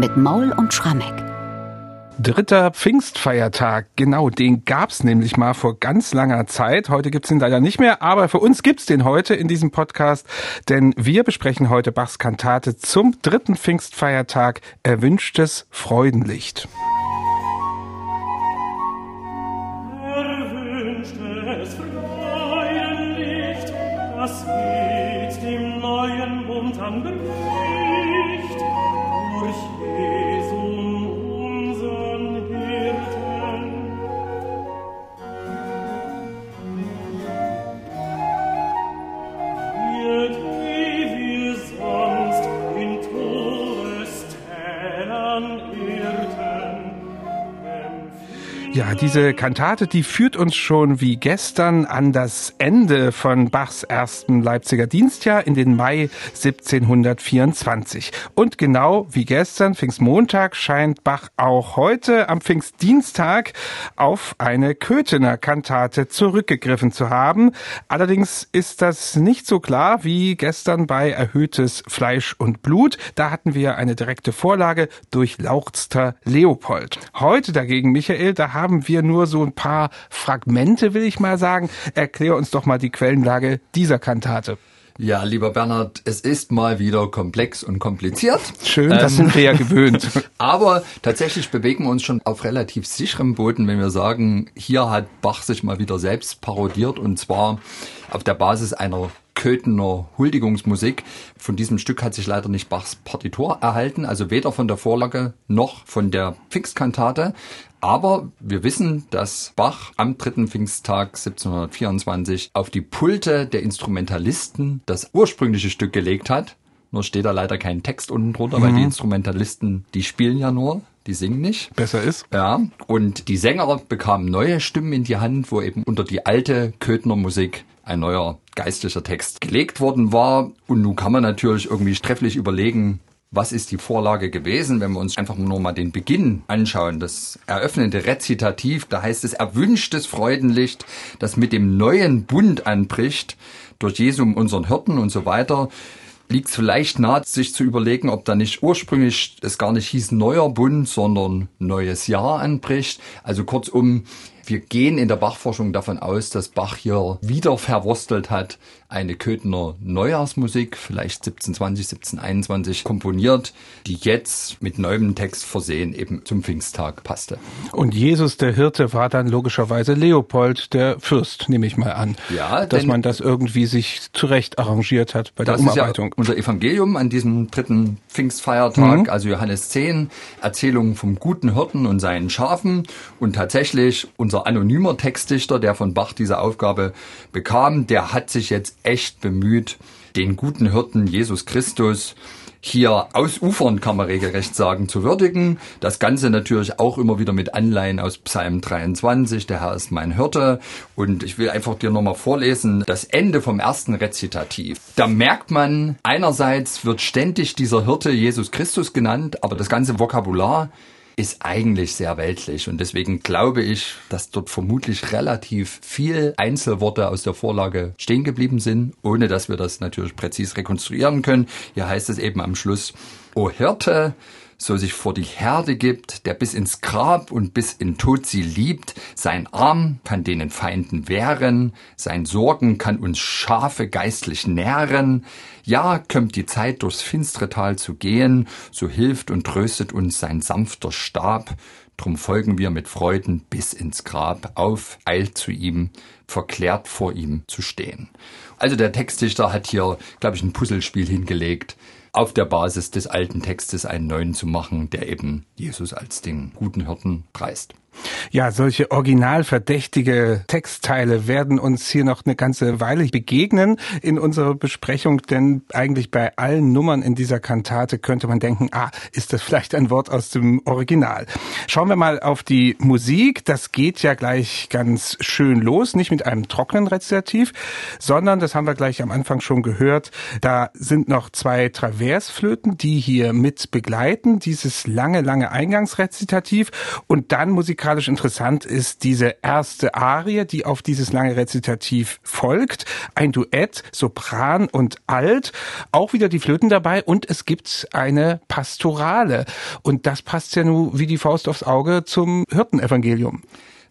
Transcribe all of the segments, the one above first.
mit Maul und Schrammeck. Dritter Pfingstfeiertag, genau, den gab's nämlich mal vor ganz langer Zeit. Heute gibt's ihn leider nicht mehr, aber für uns gibt's den heute in diesem Podcast, denn wir besprechen heute Bachs Kantate zum dritten Pfingstfeiertag Erwünschtes Freudenlicht. Erwünschtes Freudenlicht, das mit dem neuen Bund anbricht, durch Ja, diese Kantate, die führt uns schon wie gestern an das Ende von Bachs ersten Leipziger Dienstjahr in den Mai 1724. Und genau wie gestern, Pfingstmontag, scheint Bach auch heute am Pfingstdienstag auf eine Köthener Kantate zurückgegriffen zu haben. Allerdings ist das nicht so klar wie gestern bei Erhöhtes Fleisch und Blut. Da hatten wir eine direkte Vorlage durch Lauchster Leopold. Heute dagegen, Michael, da haben wir nur so ein paar Fragmente, will ich mal sagen. Erklär uns doch mal die Quellenlage dieser Kantate. Ja, lieber Bernhard, es ist mal wieder komplex und kompliziert. Schön, das Ähm, sind wir ja gewöhnt. Aber tatsächlich bewegen wir uns schon auf relativ sicherem Boden, wenn wir sagen, hier hat Bach sich mal wieder selbst parodiert und zwar auf der Basis einer Köthener Huldigungsmusik. Von diesem Stück hat sich leider nicht Bachs Partitur erhalten, also weder von der Vorlage noch von der Pfingstkantate. Aber wir wissen, dass Bach am dritten Pfingsttag 1724 auf die Pulte der Instrumentalisten das ursprüngliche Stück gelegt hat. Nur steht da leider kein Text unten drunter, weil die Instrumentalisten, die spielen ja nur, die singen nicht. Besser ist. Ja, und die Sänger bekamen neue Stimmen in die Hand, wo eben unter die alte Köthner Musik ein neuer geistlicher Text gelegt worden war. Und nun kann man natürlich irgendwie trefflich überlegen, was ist die Vorlage gewesen, wenn wir uns einfach nur mal den Beginn anschauen. Das eröffnende Rezitativ, da heißt es erwünschtes Freudenlicht, das mit dem neuen Bund anbricht, durch Jesum unseren Hirten und so weiter liegt es vielleicht nahe, sich zu überlegen, ob da nicht ursprünglich es gar nicht hieß neuer Bund, sondern neues Jahr anbricht. Also kurzum, wir gehen in der Bachforschung davon aus, dass Bach hier wieder verwurstelt hat, eine Köthener Neujahrsmusik, vielleicht 1720, 1721 komponiert, die jetzt mit neuem Text versehen eben zum Pfingsttag passte. Und Jesus, der Hirte, war dann logischerweise Leopold, der Fürst, nehme ich mal an. Ja, Dass man das irgendwie sich zurecht arrangiert hat bei der Das ist ja Umarbeitung. unser Evangelium an diesem dritten Pfingstfeiertag, Mhm. also Johannes 10, Erzählungen vom guten Hirten und seinen Schafen. Und tatsächlich unser anonymer Textdichter, der von Bach diese Aufgabe bekam, der hat sich jetzt echt bemüht, den guten Hirten Jesus Christus hier ausufern, kann man regelrecht sagen, zu würdigen. Das Ganze natürlich auch immer wieder mit Anleihen aus Psalm 23, der Herr ist mein Hirte. Und ich will einfach dir nochmal vorlesen, das Ende vom ersten Rezitativ. Da merkt man, einerseits wird ständig dieser Hirte Jesus Christus genannt, aber das ganze Vokabular ist eigentlich sehr weltlich und deswegen glaube ich, dass dort vermutlich relativ viel Einzelworte aus der Vorlage stehen geblieben sind, ohne dass wir das natürlich präzis rekonstruieren können. Hier heißt es eben am Schluss, O Hirte, so sich vor die Herde gibt, der bis ins Grab und bis in Tod sie liebt, sein Arm kann denen Feinden wehren, sein Sorgen kann uns Schafe geistlich nähren, ja, kömmt die Zeit durchs finstre Tal zu gehen, so hilft und tröstet uns sein sanfter Stab, drum folgen wir mit Freuden bis ins Grab, auf, eilt zu ihm, verklärt vor ihm zu stehen. Also der Textdichter hat hier, glaube ich, ein Puzzlespiel hingelegt, auf der Basis des alten Textes einen neuen zu machen, der eben Jesus als den guten Hirten preist. Ja, solche originalverdächtige Textteile werden uns hier noch eine ganze Weile begegnen in unserer Besprechung, denn eigentlich bei allen Nummern in dieser Kantate könnte man denken, ah, ist das vielleicht ein Wort aus dem Original. Schauen wir mal auf die Musik. Das geht ja gleich ganz schön los, nicht mit einem trockenen Rezitativ, sondern, das haben wir gleich am Anfang schon gehört, da sind noch zwei Traversflöten, die hier mit begleiten, dieses lange, lange Eingangsrezitativ und dann musikalisch interessant ist diese erste Arie, die auf dieses lange Rezitativ folgt. Ein Duett, Sopran und Alt, auch wieder die Flöten dabei und es gibt eine Pastorale. Und das passt ja nun wie die Faust aufs Auge zum Hirtenevangelium.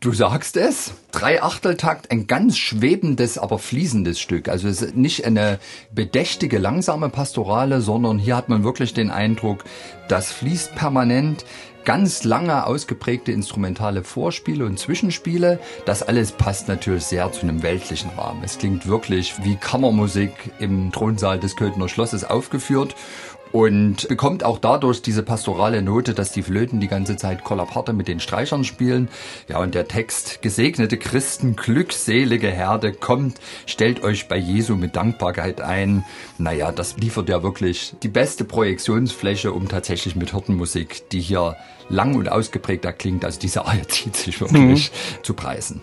Du sagst es. Drei Achteltakt, ein ganz schwebendes, aber fließendes Stück. Also es ist nicht eine bedächtige, langsame Pastorale, sondern hier hat man wirklich den Eindruck, das fließt permanent. Ganz lange ausgeprägte instrumentale Vorspiele und Zwischenspiele. Das alles passt natürlich sehr zu einem weltlichen Rahmen. Es klingt wirklich wie Kammermusik im Thronsaal des Köthener Schlosses aufgeführt und bekommt auch dadurch diese pastorale Note, dass die Flöten die ganze Zeit Kollaparte mit den Streichern spielen. Ja, und der Text, gesegnete Christen, glückselige Herde, kommt, stellt euch bei Jesu mit Dankbarkeit ein. Naja, das liefert ja wirklich die beste Projektionsfläche, um tatsächlich mit Hirtenmusik, die hier lang und ausgeprägt erklingt, also diese zieht sich wirklich mhm. zu preisen.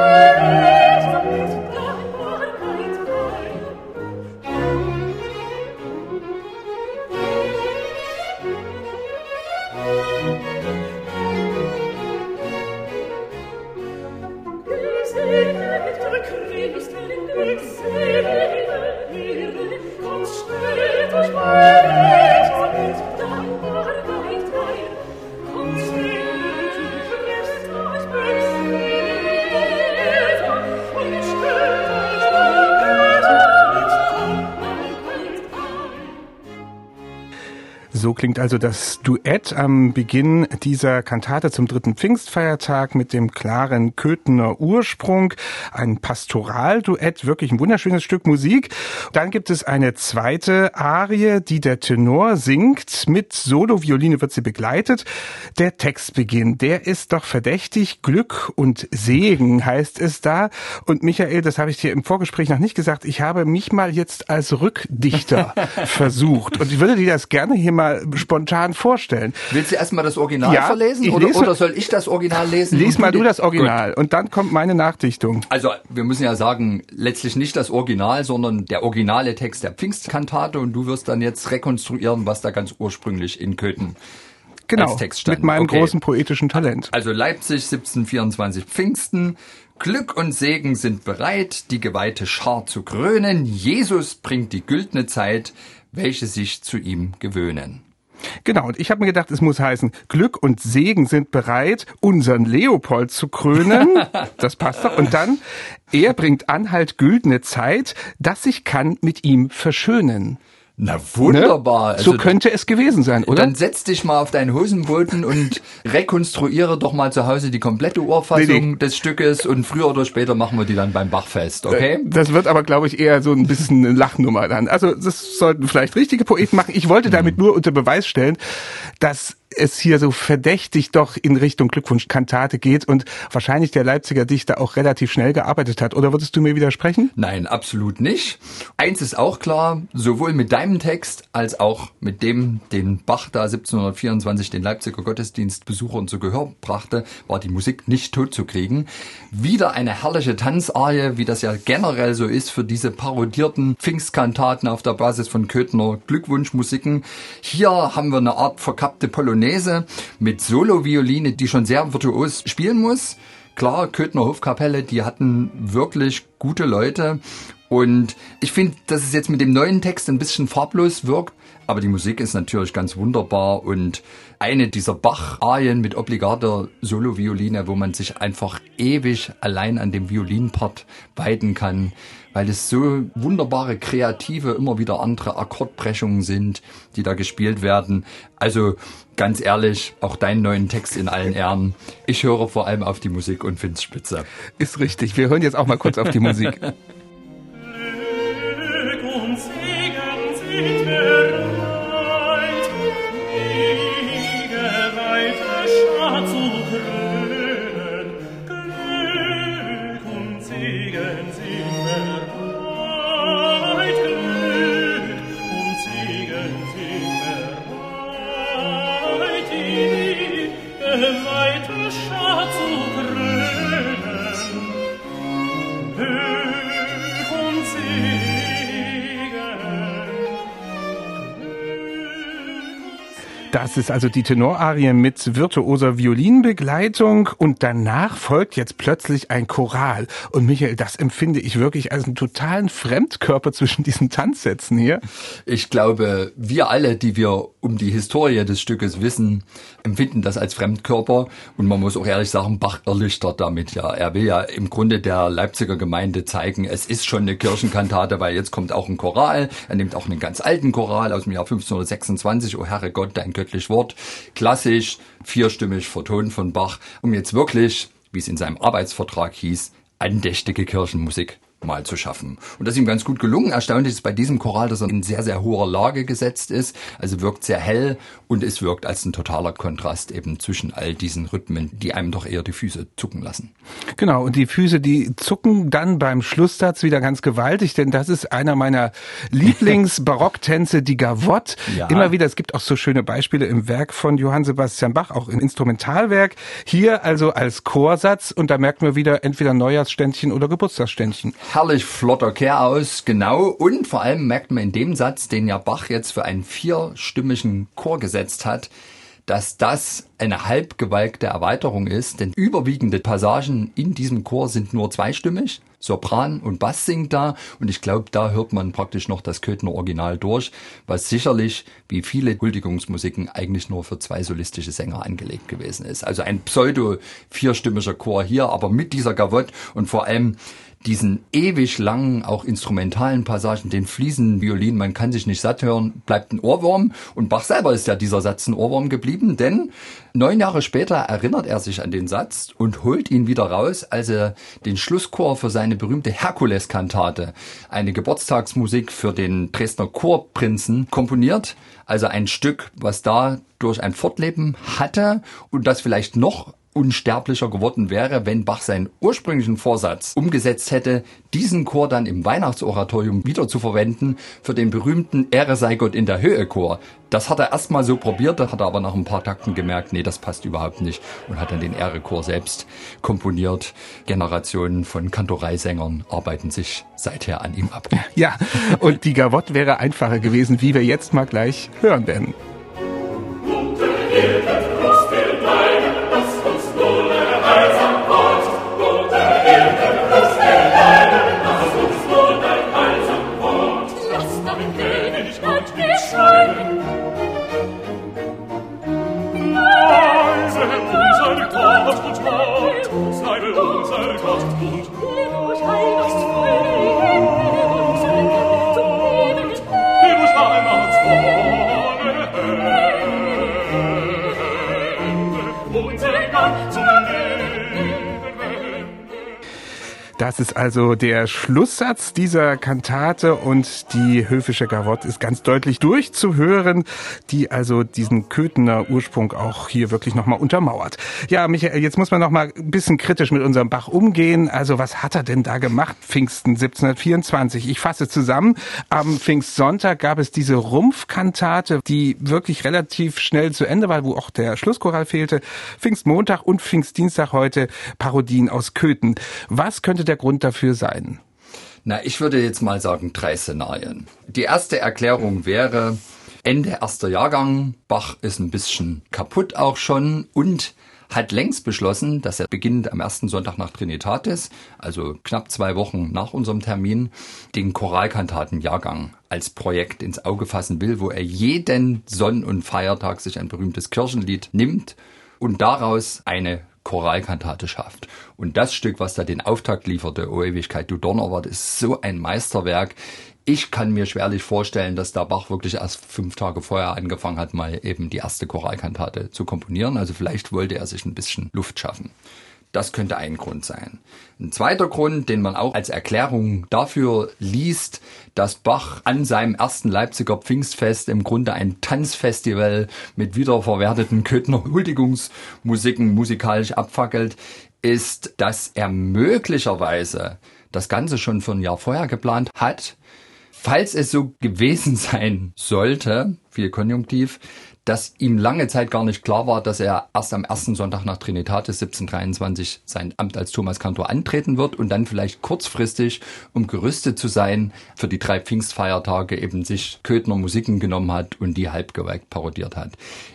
Amen. So klingt also das Duett am Beginn dieser Kantate zum dritten Pfingstfeiertag mit dem klaren Köthener Ursprung. Ein Pastoralduett, wirklich ein wunderschönes Stück Musik. Dann gibt es eine zweite Arie, die der Tenor singt. Mit Solo-Violine wird sie begleitet. Der Textbeginn, der ist doch verdächtig. Glück und Segen heißt es da. Und Michael, das habe ich dir im Vorgespräch noch nicht gesagt, ich habe mich mal jetzt als Rückdichter versucht. Und ich würde dir das gerne hier mal mal spontan vorstellen. Willst du erstmal das Original ja, verlesen oder, oder, soll ich das Original lesen? Lies mal du das Original Gut. und dann kommt meine Nachdichtung. Also wir müssen ja sagen, letztlich nicht das Original, sondern der originale Text der Pfingstkantate und du wirst dann jetzt rekonstruieren, was da ganz ursprünglich in Köthen genau, mit meinem okay. großen poetischen Talent. Also Leipzig 1724 Pfingsten. Glück und Segen sind bereit, die geweihte Schar zu krönen. Jesus bringt die güldene Zeit welche sich zu ihm gewöhnen. Genau, und ich habe mir gedacht, es muss heißen, Glück und Segen sind bereit, unseren Leopold zu krönen. Das passt doch. Und dann, er bringt Anhalt güldene Zeit, dass sich kann mit ihm verschönen. Na wunderbar. Ne? So also, könnte es gewesen sein, oder? Dann setz dich mal auf deinen Hosenboden und rekonstruiere doch mal zu Hause die komplette Urfassung nee, nee. des Stückes und früher oder später machen wir die dann beim Bachfest, okay? Äh, das wird aber, glaube ich, eher so ein bisschen eine Lachnummer dann. Also das sollten vielleicht richtige Poeten machen. Ich wollte damit mhm. nur unter Beweis stellen, dass es hier so verdächtig doch in Richtung Glückwunschkantate geht und wahrscheinlich der Leipziger Dichter auch relativ schnell gearbeitet hat. Oder würdest du mir widersprechen? Nein, absolut nicht. Eins ist auch klar, sowohl mit deinem Text als auch mit dem, den Bach da 1724 den Leipziger Gottesdienstbesuchern zu Gehör brachte, war die Musik nicht tot zu kriegen. Wieder eine herrliche Tanzarie, wie das ja generell so ist für diese parodierten Pfingstkantaten auf der Basis von Köthner Glückwunschmusiken. Hier haben wir eine Art verkappte Polonaise Polonaise mit Solo-Violine, die schon sehr virtuos spielen muss. Klar, Köthner Hofkapelle, die hatten wirklich gute Leute. Und ich finde, dass es jetzt mit dem neuen Text ein bisschen farblos wirkt. Aber die Musik ist natürlich ganz wunderbar und eine dieser Bach-Arien mit obligater Solo-Violine, wo man sich einfach ewig allein an dem Violinpart weiden kann, weil es so wunderbare, kreative, immer wieder andere Akkordbrechungen sind, die da gespielt werden. Also ganz ehrlich, auch deinen neuen Text in allen Ehren. Ich höre vor allem auf die Musik und find's spitze. Ist richtig. Wir hören jetzt auch mal kurz auf die Musik. Das ist also die Tenorarie mit virtuoser Violinbegleitung und danach folgt jetzt plötzlich ein Choral. Und Michael, das empfinde ich wirklich als einen totalen Fremdkörper zwischen diesen Tanzsätzen hier. Ich glaube, wir alle, die wir um die Historie des Stückes wissen, empfinden das als Fremdkörper. Und man muss auch ehrlich sagen, Bach erlichtert damit ja. Er will ja im Grunde der Leipziger Gemeinde zeigen, es ist schon eine Kirchenkantate, weil jetzt kommt auch ein Choral. Er nimmt auch einen ganz alten Choral aus dem Jahr 1526, O Herrgott, dein göttlich Wort, klassisch, vierstimmig vertont von Bach, um jetzt wirklich, wie es in seinem Arbeitsvertrag hieß, andächtige Kirchenmusik mal zu schaffen. Und das ist ihm ganz gut gelungen. Erstaunlich ist bei diesem Choral, dass er in sehr, sehr hoher Lage gesetzt ist, also wirkt sehr hell und es wirkt als ein totaler Kontrast eben zwischen all diesen Rhythmen, die einem doch eher die Füße zucken lassen. Genau, und die Füße, die zucken dann beim Schlusssatz wieder ganz gewaltig, denn das ist einer meiner Lieblings-Barocktänze, die Gavotte. Ja. Immer wieder, es gibt auch so schöne Beispiele im Werk von Johann Sebastian Bach, auch im Instrumentalwerk. Hier also als Chorsatz und da merkt man wieder entweder Neujahrsständchen oder Geburtstagsständchen herrlich flotter Kehr aus, genau. Und vor allem merkt man in dem Satz, den ja Bach jetzt für einen vierstimmigen Chor gesetzt hat, dass das eine halbgewalkte Erweiterung ist, denn überwiegende Passagen in diesem Chor sind nur zweistimmig. Sopran und Bass singt da und ich glaube, da hört man praktisch noch das Köthner Original durch, was sicherlich, wie viele Huldigungsmusiken, eigentlich nur für zwei solistische Sänger angelegt gewesen ist. Also ein pseudo vierstimmiger Chor hier, aber mit dieser Gavotte und vor allem diesen ewig langen, auch instrumentalen Passagen, den fließenden Violin, man kann sich nicht satt hören, bleibt ein Ohrwurm. Und Bach selber ist ja dieser Satz ein Ohrwurm geblieben, denn neun Jahre später erinnert er sich an den Satz und holt ihn wieder raus, als er den Schlusschor für seine berühmte Herkules-Kantate, eine Geburtstagsmusik für den Dresdner Chorprinzen, komponiert. Also ein Stück, was da durch ein Fortleben hatte und das vielleicht noch unsterblicher geworden wäre, wenn Bach seinen ursprünglichen Vorsatz umgesetzt hätte, diesen Chor dann im Weihnachtsoratorium wieder zu verwenden für den berühmten Ehre sei Gott in der Höhe Chor. Das hat er erstmal so probiert, hat er aber nach ein paar Takten gemerkt, nee, das passt überhaupt nicht und hat dann den Ehre-Chor selbst komponiert. Generationen von Kantoreisängern arbeiten sich seither an ihm ab. Ja, und die Gavotte wäre einfacher gewesen, wie wir jetzt mal gleich hören werden. Gott und Gott, sei unser Gott und Gott. Das ist also der Schlusssatz dieser Kantate und die höfische Gavotte ist ganz deutlich durchzuhören, die also diesen Köthener Ursprung auch hier wirklich nochmal untermauert. Ja, Michael, jetzt muss man nochmal ein bisschen kritisch mit unserem Bach umgehen. Also was hat er denn da gemacht, Pfingsten 1724? Ich fasse zusammen. Am Pfingstsonntag gab es diese Rumpfkantate, die wirklich relativ schnell zu Ende war, wo auch der Schlusschoral fehlte. Pfingstmontag und Pfingstdienstag heute Parodien aus Köthen. Was könnte der dafür sein? Na, ich würde jetzt mal sagen drei Szenarien. Die erste Erklärung wäre Ende erster Jahrgang. Bach ist ein bisschen kaputt auch schon und hat längst beschlossen, dass er beginnend am ersten Sonntag nach Trinitatis, also knapp zwei Wochen nach unserem Termin, den Choralkantatenjahrgang als Projekt ins Auge fassen will, wo er jeden Sonn- und Feiertag sich ein berühmtes Kirchenlied nimmt und daraus eine Choralkantate schafft. Und das Stück, was da den Auftakt lieferte, O Ewigkeit, du Donnerwart, ist so ein Meisterwerk. Ich kann mir schwerlich vorstellen, dass der Bach wirklich erst fünf Tage vorher angefangen hat, mal eben die erste Choralkantate zu komponieren. Also vielleicht wollte er sich ein bisschen Luft schaffen. Das könnte ein Grund sein. Ein zweiter Grund, den man auch als Erklärung dafür liest, dass Bach an seinem ersten Leipziger Pfingstfest im Grunde ein Tanzfestival mit wiederverwerteten Köthner Huldigungsmusiken musikalisch abfackelt, ist, dass er möglicherweise das Ganze schon für ein Jahr vorher geplant hat. Falls es so gewesen sein sollte, viel Konjunktiv, dass ihm lange Zeit gar nicht klar war, dass er erst am ersten Sonntag nach Trinitatis 1723 sein Amt als Thomaskantor antreten wird und dann vielleicht kurzfristig, um gerüstet zu sein, für die drei Pfingstfeiertage eben sich Köthner Musiken genommen hat und die halbgeweiht parodiert hat.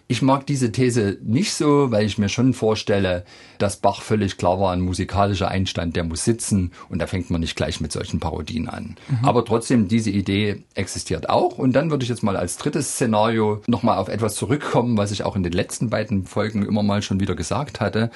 Ich mag diese These nicht so, weil ich mir schon vorstelle, dass Bach völlig klar war, ein musikalischer Einstand, der muss sitzen und da fängt man nicht gleich mit solchen Parodien an. Mhm. Aber trotzdem, diese Idee existiert auch und dann würde ich jetzt mal als drittes Szenario nochmal auf etwas zurückkommen, was ich auch in den letzten beiden Folgen immer mal schon wieder gesagt hatte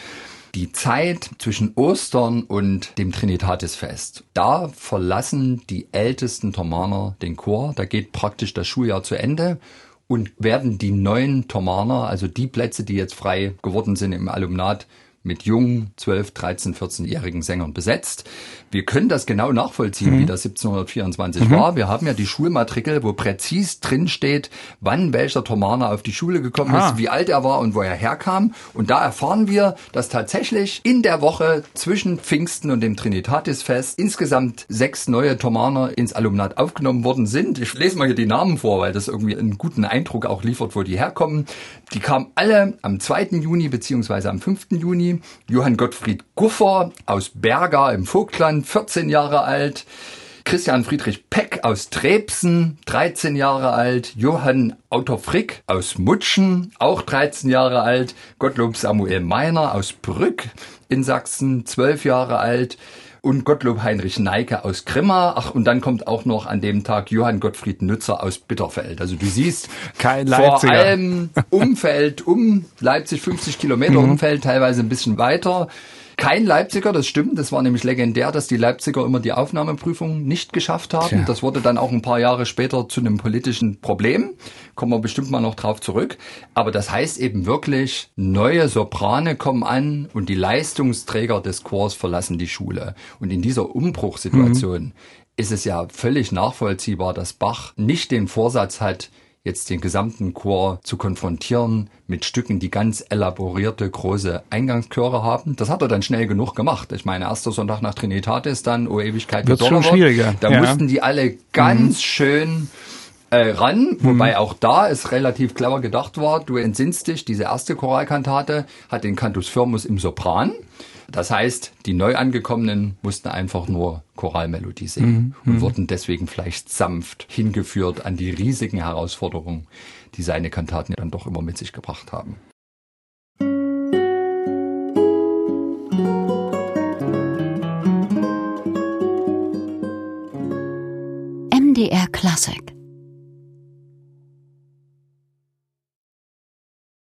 die Zeit zwischen Ostern und dem Trinitatisfest. Da verlassen die ältesten Thomaner den Chor. Da geht praktisch das Schuljahr zu Ende und werden die neuen Thomaner, also die Plätze, die jetzt frei geworden sind im Alumnat, mit jungen 12, 13, 14-jährigen Sängern besetzt. Wir können das genau nachvollziehen, mhm. wie das 1724 mhm. war. Wir haben ja die Schulmatrikel, wo präzis drin steht, wann welcher Thomaner auf die Schule gekommen ah. ist, wie alt er war und wo er herkam. Und da erfahren wir, dass tatsächlich in der Woche zwischen Pfingsten und dem Trinitatisfest insgesamt sechs neue Thomaner ins Alumnat aufgenommen worden sind. Ich lese mal hier die Namen vor, weil das irgendwie einen guten Eindruck auch liefert, wo die herkommen. Die kamen alle am 2. Juni beziehungsweise am 5. Juni. Johann Gottfried Guffer aus Berga im Vogtland, 14 Jahre alt. Christian Friedrich Peck aus Trebsen, 13 Jahre alt. Johann Otto Frick aus Mutschen, auch 13 Jahre alt. Gottlob Samuel Meiner aus Brück in Sachsen, 12 Jahre alt und Gottlob Heinrich Neike aus Grimma. Ach, und dann kommt auch noch an dem Tag Johann Gottfried Nützer aus Bitterfeld. Also du siehst, Kein vor allem Umfeld, um Leipzig 50 Kilometer mhm. Umfeld, teilweise ein bisschen weiter. Kein Leipziger, das stimmt. Das war nämlich legendär, dass die Leipziger immer die Aufnahmeprüfung nicht geschafft haben. Tja. Das wurde dann auch ein paar Jahre später zu einem politischen Problem. Kommen wir bestimmt mal noch drauf zurück. Aber das heißt eben wirklich, neue Soprane kommen an und die Leistungsträger des Chors verlassen die Schule. Und in dieser Umbruchssituation mhm. ist es ja völlig nachvollziehbar, dass Bach nicht den Vorsatz hat, jetzt den gesamten Chor zu konfrontieren mit Stücken, die ganz elaborierte große Eingangschöre haben. Das hat er dann schnell genug gemacht. Ich meine, erster Sonntag nach Trinitatis, dann O Ewigkeit wird schon schwieriger. Da ja. mussten die alle ganz mhm. schön äh, ran, wobei mhm. auch da es relativ clever gedacht war. Du entsinnst dich, diese erste Choralkantate hat den Cantus Firmus im Sopran. Das heißt, die Neuangekommenen mussten einfach nur Choralmelodie singen mhm. und mhm. wurden deswegen vielleicht sanft hingeführt an die riesigen Herausforderungen, die seine Kantaten dann doch immer mit sich gebracht haben. MDR Classic